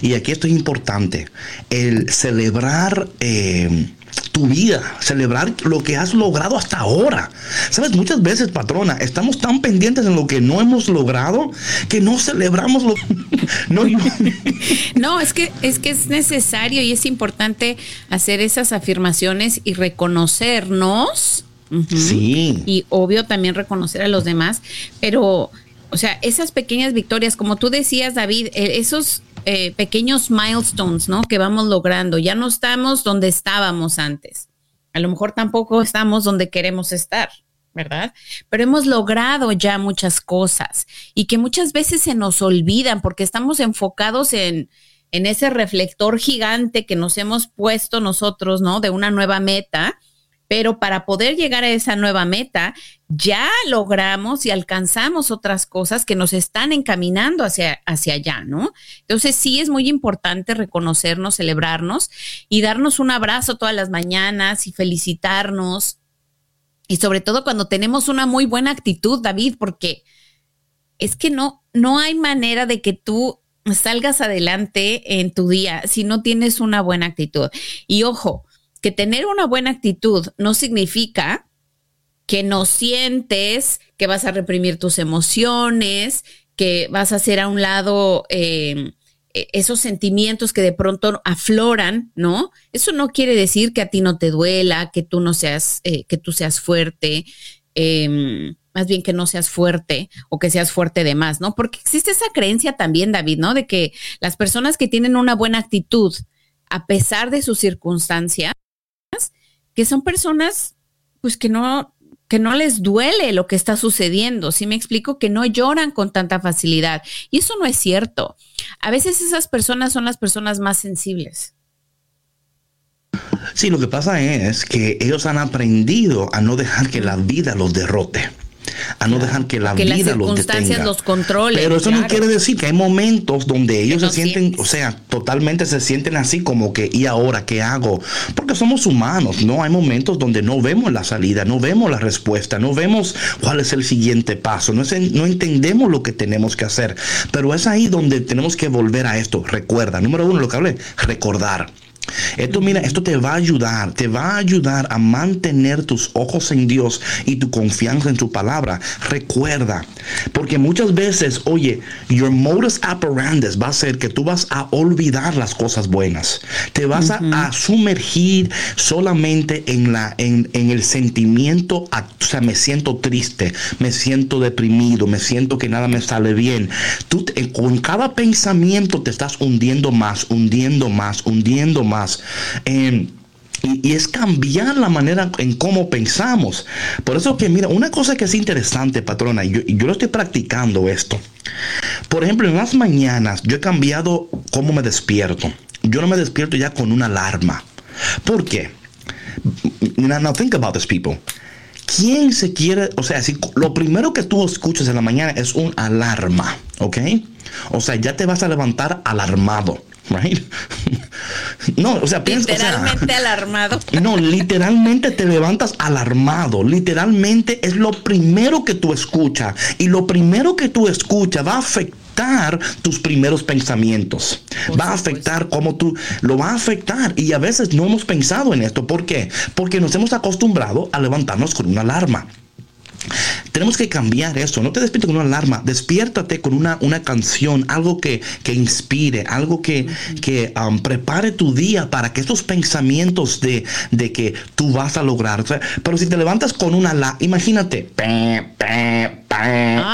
Y aquí esto es importante. El celebrar eh, tu vida, celebrar lo que has logrado hasta ahora. Sabes, muchas veces, patrona, estamos tan pendientes en lo que no hemos logrado que no celebramos lo <laughs> no, <laughs> No, es que es que es necesario y es importante hacer esas afirmaciones y reconocernos. Sí. Y obvio también reconocer a los demás, pero, o sea, esas pequeñas victorias, como tú decías, David, eh, esos eh, pequeños milestones, ¿no? Que vamos logrando, ya no estamos donde estábamos antes. A lo mejor tampoco estamos donde queremos estar. ¿Verdad? Pero hemos logrado ya muchas cosas y que muchas veces se nos olvidan porque estamos enfocados en, en ese reflector gigante que nos hemos puesto nosotros, ¿no? De una nueva meta, pero para poder llegar a esa nueva meta, ya logramos y alcanzamos otras cosas que nos están encaminando hacia, hacia allá, ¿no? Entonces sí es muy importante reconocernos, celebrarnos y darnos un abrazo todas las mañanas y felicitarnos. Y sobre todo cuando tenemos una muy buena actitud, David, porque es que no, no hay manera de que tú salgas adelante en tu día si no tienes una buena actitud. Y ojo, que tener una buena actitud no significa que no sientes, que vas a reprimir tus emociones, que vas a hacer a un lado eh, esos sentimientos que de pronto afloran, ¿no? Eso no quiere decir que a ti no te duela, que tú no seas, eh, que tú seas fuerte, eh, más bien que no seas fuerte o que seas fuerte de más, ¿no? Porque existe esa creencia también, David, ¿no? De que las personas que tienen una buena actitud, a pesar de sus circunstancias, que son personas, pues que no, que no les duele lo que está sucediendo. Si me explico, que no lloran con tanta facilidad. Y eso no es cierto. A veces esas personas son las personas más sensibles. Sí, lo que pasa es que ellos han aprendido a no dejar que la vida los derrote a no dejar que la vida los detenga. los controlen. Pero eso no quiere decir que hay momentos donde ellos se sienten, o sea, totalmente se sienten así como que, ¿y ahora qué hago? Porque somos humanos, ¿no? Hay momentos donde no vemos la salida, no vemos la respuesta, no vemos cuál es el siguiente paso, no, no entendemos lo que tenemos que hacer. Pero es ahí donde tenemos que volver a esto. Recuerda, número uno, lo que hablé, recordar. Esto, mira, esto te va a ayudar, te va a ayudar a mantener tus ojos en Dios y tu confianza en su palabra. Recuerda, porque muchas veces, oye, your modus operandi va a ser que tú vas a olvidar las cosas buenas. Te vas a, sumergir solamente en, la, en, el sentimiento, o sea, me siento triste, me siento deprimido, me siento que nada me sale bien. Tú con cada pensamiento te estás hundiendo más, hundiendo más, hundiendo más Em, y, es cambiar la manera en cómo pensamos. Por eso que, mira, una cosa que es interesante, patrona, y yo, yo lo estoy practicando esto. Por ejemplo, en las mañanas yo he cambiado cómo me despierto. Yo no me despierto ya con una alarma. ¿Por qué? Now, think about this, people. ¿Quién se quiere, o sea, si lo primero que tú escuchas en la mañana es un alarma, ¿ok? O sea, ya te vas a levantar alarmado. Right? <laughs> No, o sea, piensa. Literalmente <laughs> alarmado. No, literalmente te levantas alarmado. Literalmente es lo primero que tú escuchas. Y lo primero que tú escuchas va a afectar tus primeros pensamientos. va a afectar cómo tú lo va a afectar. Y a veces no hemos pensado en esto. ¿Por qué? Porque nos hemos acostumbrado a levantarnos con una alarma. Tenemos que cambiar eso. No te despiertes con una alarma. Despiértate con una, una canción, algo que, que inspire, algo que, que um, prepare tu día para que estos pensamientos de, de que tú vas a lograr. pero si te levantas con una alarma, imagínate.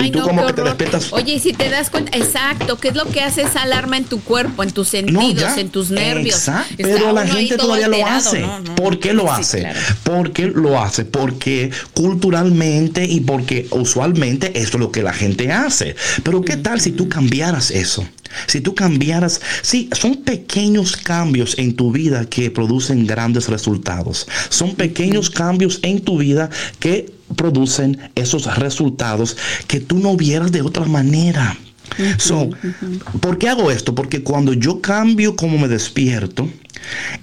Y tú como que te despiertas. Oye, y si te das cuenta, exacto, ¿qué es lo que hace esa alarma en tu cuerpo, en tus sentidos, en tus nervios? Exacto, pero la gente todavía lo hace. ¿Por qué lo hace? ¿Por qué lo hace? Porque culturalmente y porque usualmente esto es lo que la gente hace. Pero ¿qué tal si tú cambiaras eso? Si tú cambiaras, sí, son pequeños cambios en tu vida que producen grandes resultados. Son pequeños cambios en tu vida que producen esos resultados que tú no vieras de otra manera. ¿Por qué hago esto? Porque cuando yo cambio como me despierto,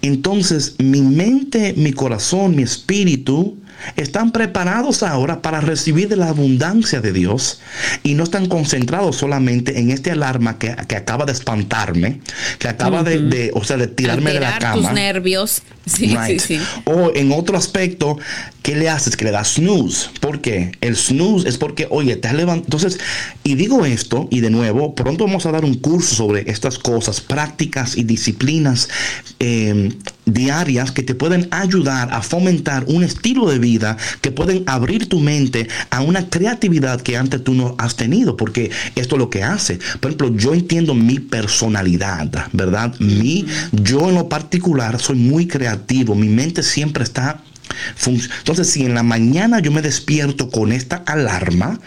entonces mi mente, mi corazón, mi espíritu están preparados ahora para recibir de la abundancia de Dios y no están concentrados solamente en este alarma que, acaba de espantarme, que acaba de, o sea, de tirarme de la cama. tus nervios. <laughs> Sí, sí, sí. O en otro aspecto, ¿qué le haces? Que le das snooze. ¿Por qué? El snooze es porque, oye, te has levantado. Entonces, y digo esto, y de nuevo, pronto vamos a dar un curso sobre estas cosas, prácticas y disciplinas eh, diarias que te pueden ayudar a fomentar un estilo de vida que pueden abrir tu mente a una creatividad que antes tú no has tenido, porque esto es lo que hace. Por ejemplo, yo entiendo mi personalidad, ¿verdad? Mi, yo en lo particular soy muy creativo mi mente siempre está entonces, si en la mañana yo me despierto con esta alarma,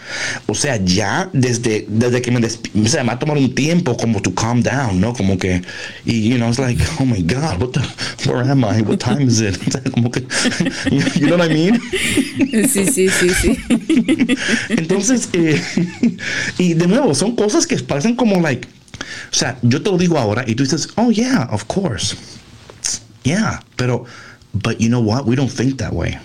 o sea, ya desde, desde que me despierto, o sea, me va a tomar un tiempo como to calm down, ¿no? Como que, y, you know, it's like, oh my God, what the, where am I? What time is it? <laughs> como que, <laughs> you know what I mean? Sí, sí, sí, sí. <laughs> Entonces, eh, y de nuevo, son cosas que parecen como, like, o sea, yo te lo digo ahora y tú dices, oh yeah, of course. Yeah, pero, but you know what? We don't think that way.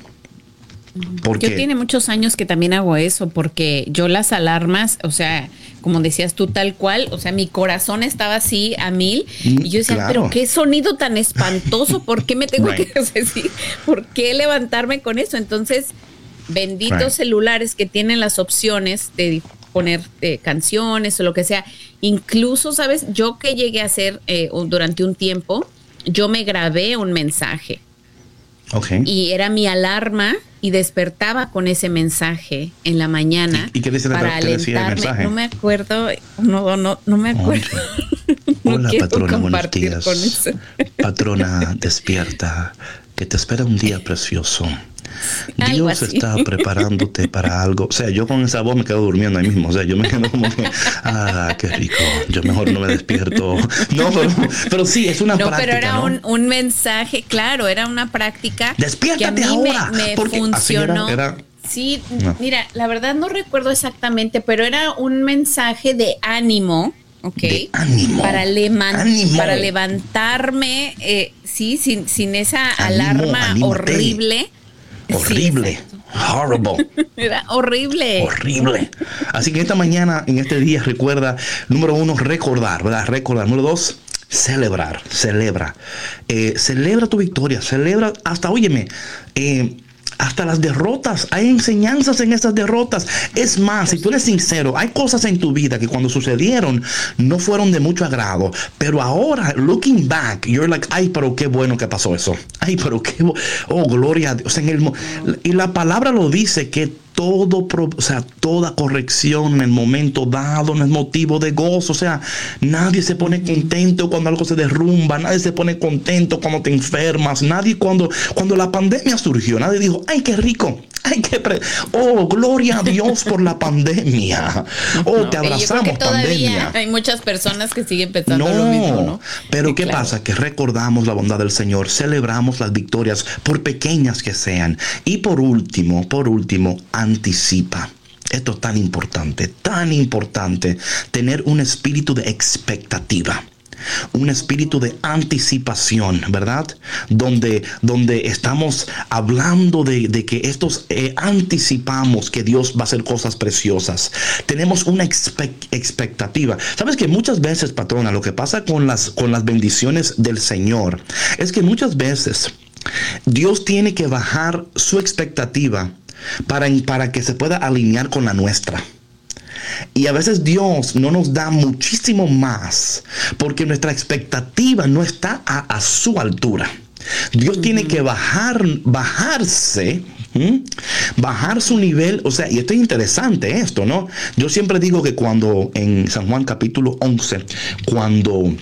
Porque, yo tiene muchos años que también hago eso, porque yo las alarmas, o sea, como decías tú tal cual, o sea, mi corazón estaba así a mil mm, y yo decía, pero qué sonido tan espantoso, <laughs> ¿por qué me tengo que <laughs> decir? ¿Por qué levantarme con eso? Entonces, benditos celulares que tienen las opciones de poner eh, canciones o lo que sea. Incluso, ¿sabes? Yo que llegué a hacer eh, durante un tiempo, yo me grabé un mensaje. Okay. Y era mi alarma y despertaba con ese mensaje en la mañana. ¿Y, qué decía, para alentarme. No me acuerdo, no, no, no me acuerdo. Hola, <laughs> patrona, buenos días. Patrona, despierta. Que te espera un día precioso. <laughs> Dios está preparándote para <laughs> algo. O sea, yo con esa voz me quedo durmiendo ahí mismo. O sea, yo me quedo como ah, qué rico. Yo mejor no me despierto. <laughs> No, pero, pero sí, es una No, práctica. pero era ¿no? un, un mensaje, claro, era una práctica Despiértate que a mí ahora, me, me porque así funcionó. era- era- Sí, No. mira, la verdad no recuerdo exactamente, pero era un mensaje de ánimo, ¿ok? De ánimo. Para, Ánimo. para levantarme, eh, sí, sin, sin esa alarma anímate. horrible. Horrible. Horrible. <laughs> Era horrible. Horrible. Así que esta mañana, en este día, recuerda, número uno, recordar, ¿verdad? Recordar. Número dos, celebrar. Celebra. Eh, celebra tu victoria. Celebra hasta, óyeme, eh, hasta las derrotas. Hay enseñanzas en esas derrotas. Es más, si tú eres sincero, hay cosas en tu vida que cuando sucedieron no fueron de mucho agrado. Pero ahora, looking back, you're like, ay, pero qué bueno que pasó eso. Ay, pero qué, oh, gloria a Dios. En el, y la palabra lo dice que todo, o sea, toda corrección en el momento dado no es motivo de gozo. O sea, nadie se pone contento cuando algo se derrumba, nadie se pone contento cuando te enfermas, nadie cuando, cuando la pandemia surgió, nadie dijo, ay, qué rico. Ay, qué pre- oh, gloria a Dios por la pandemia. Oh, No, te y yo creo abrazamos, que todavía pandemia. hay muchas personas que siguen pensando No, lo mismo, ¿no? pero ¿qué claro. pasa? Que recordamos la bondad del Señor, celebramos las victorias, por pequeñas que sean. Y por último, por último, anticipa. Esto es tan importante, tan importante, tener un espíritu de expectativa. Un espíritu de anticipación, ¿verdad? Donde, donde estamos hablando de, de que estos eh, anticipamos que Dios va a hacer cosas preciosas. Tenemos una expe- expectativa. Sabes que muchas veces, patrona, lo que pasa con las, con las bendiciones del Señor es que muchas veces Dios tiene que bajar su expectativa para, para que se pueda alinear con la nuestra. Y a veces Dios no nos da muchísimo más porque nuestra expectativa no está a, a su altura. Dios tiene que bajar, bajarse, ¿m? bajar su nivel. O sea, y esto es interesante esto, ¿no? Yo siempre digo que cuando en San Juan capítulo 11, cuando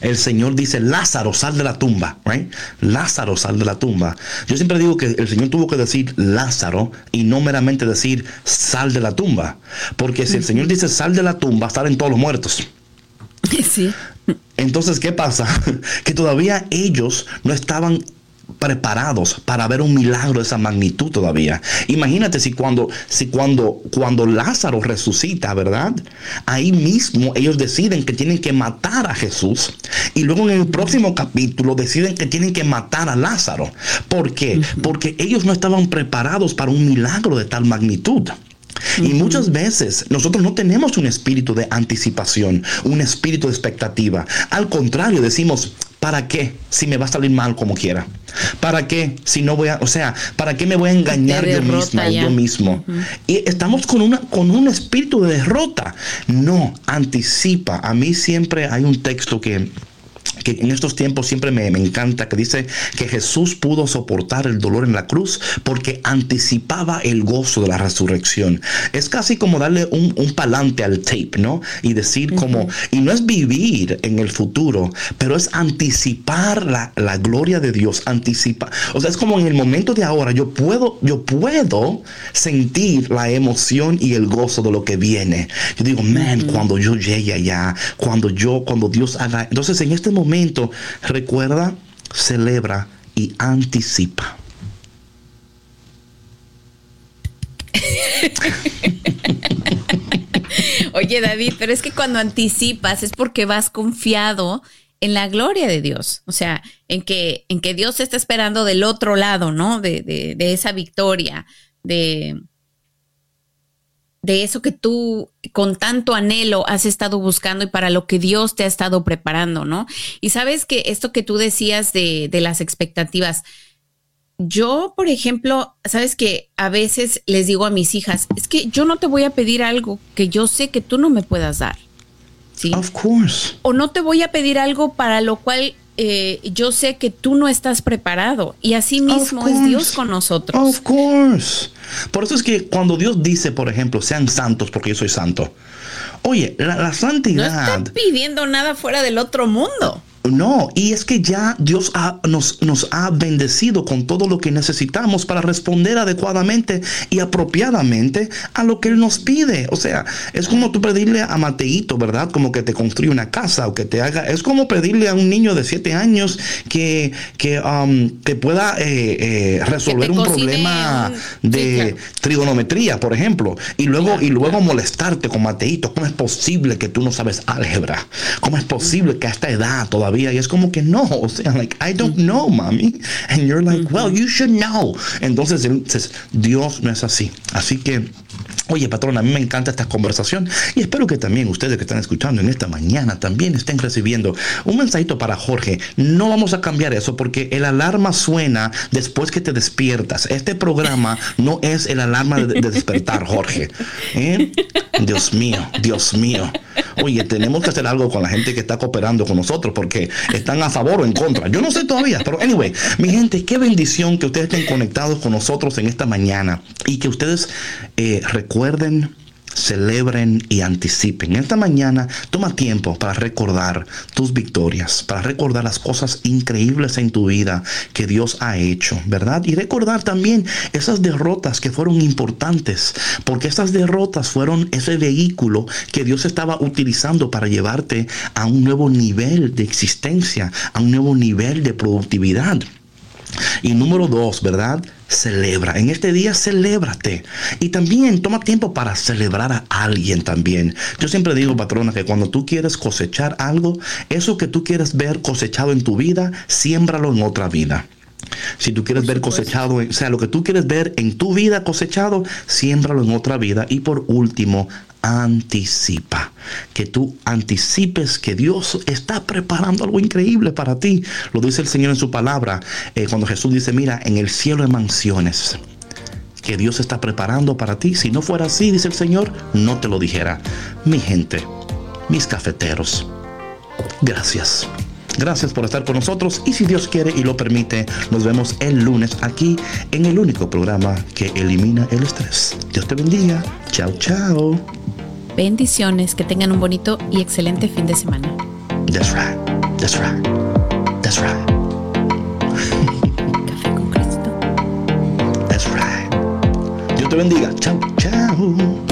el Señor dice, Lázaro, sal de la tumba, right? Lázaro, sal de la tumba. Yo siempre digo que el Señor tuvo que decir Lázaro y no meramente decir sal de la tumba. Porque si el Señor dice sal de la tumba, salen todos los muertos. <laughs> Sí. Entonces, ¿qué pasa? <laughs> Que todavía ellos no estaban preparados para ver un milagro de esa magnitud todavía. Imagínate si cuando si cuando cuando Lázaro resucita, ¿verdad? Ahí mismo ellos deciden que tienen que matar a Jesús y luego en el próximo capítulo deciden que tienen que matar a Lázaro. ¿Por qué? Porque ellos no estaban preparados para un milagro de tal magnitud. Y muchas veces nosotros no tenemos un espíritu de anticipación, un espíritu de expectativa. Al contrario, decimos, ¿para qué si me va a salir mal como quiera? ¿Para qué si no voy a, o sea, ¿para qué me voy a engañar yo derrota misma o ya. yo mismo? Y estamos con, una, con un espíritu de derrota. No, anticipa. A mí siempre hay un texto que que en estos tiempos siempre me, me encanta, que dice que Jesús pudo soportar el dolor en la cruz porque anticipaba el gozo de la resurrección. Es casi como darle un, un palante al tape, ¿no? Y decir como, y no es vivir en el futuro, pero es anticipar la, la gloria de Dios, anticipa. O sea, es como en el momento de ahora, yo puedo, yo puedo sentir la emoción y el gozo de lo que viene. Yo digo, man, cuando yo llegue allá, cuando yo, cuando Dios haga. Entonces, en este momento, recuerda, celebra y anticipa. Oye, David, pero es que cuando anticipas es porque vas confiado en la gloria de Dios, o sea, en que, en que Dios está esperando del otro lado, ¿no? De, de, de esa victoria, de, de eso que tú con tanto anhelo has estado buscando y para lo que Dios te ha estado preparando, ¿no? Y sabes que esto que tú decías de, de las expectativas, yo, por ejemplo, sabes que a veces les digo a mis hijas, es que yo no te voy a pedir algo que yo sé que tú no me puedas dar. ¿Sí? Of course. O no te voy a pedir algo para lo cual eh, yo sé que tú no estás preparado. Y así mismo es. Dios con nosotros. Of course. Por eso es que cuando Dios dice, por ejemplo, sean santos porque yo soy santo. Oye, la, la no santidad. están pidiendo nada fuera del otro mundo. No, y es que ya Dios nos, nos ha bendecido con todo lo que necesitamos para responder adecuadamente y apropiadamente a lo que Él nos pide. O sea, es como tú pedirle a Mateito, ¿verdad? Como que te construya una casa o que te haga... Es como pedirle a un niño de 7 años que, que, um, pueda eh, eh, resolver un problema de trigonometría, por ejemplo, y luego, y luego molestarte con Mateito. ¿Cómo es posible que tú no sabes álgebra? ¿Cómo es posible que a esta edad todavía? Y es como que no, o sea, like, I don't know, mami. And you're like, well, you should know. Entonces, Dios no es así. Así que Oye, patrón, a mí me encanta esta conversación y espero que también ustedes que están escuchando en esta mañana también estén recibiendo un mensajito para Jorge. No vamos a cambiar eso porque el alarma suena después que te despiertas. Este programa no es el alarma de, despertar, Jorge. ¿Eh? Dios mío, Dios mío. Oye, tenemos que hacer algo con la gente que está cooperando con nosotros porque están a favor o en contra. Yo no sé todavía, pero anyway, mi gente, qué bendición que ustedes estén conectados con nosotros en esta mañana y que ustedes eh, recuerden celebren y anticipen. Esta mañana toma tiempo para recordar tus victorias, para recordar las cosas increíbles en tu vida que Dios ha hecho, ¿verdad? Y recordar también esas derrotas que fueron importantes, porque esas derrotas fueron ese vehículo que Dios estaba utilizando para llevarte a un nuevo nivel de existencia, a un nuevo nivel de productividad. Y número dos, ¿verdad? Celebra. En este día, celébrate. Y también toma tiempo para celebrar a alguien también. Yo siempre digo, patrona, que cuando tú quieres cosechar algo, eso que tú quieres ver cosechado en tu vida, siémbralo en otra vida. Si tú quieres ver cosechado, o sea, lo que tú quieres ver en tu vida cosechado, siémbralo en otra vida. Y por último, anticipa. Que tú anticipes que Dios está preparando algo increíble para ti. Lo dice el Señor en su palabra. Eh, cuando Jesús dice, mira, en el cielo hay mansiones que Dios está preparando para ti. Si no fuera así, dice el Señor, no te lo dijera. Mi gente, mis cafeteros, gracias. Gracias por estar con nosotros y si Dios quiere y lo permite, nos vemos el lunes aquí en el único programa que elimina el estrés. Dios te bendiga. Chao, chao. Bendiciones, que tengan un bonito y excelente fin de semana. That's right. That's right. That's right. <laughs> Café con Cristo. That's right. Dios te bendiga. Chao, chao.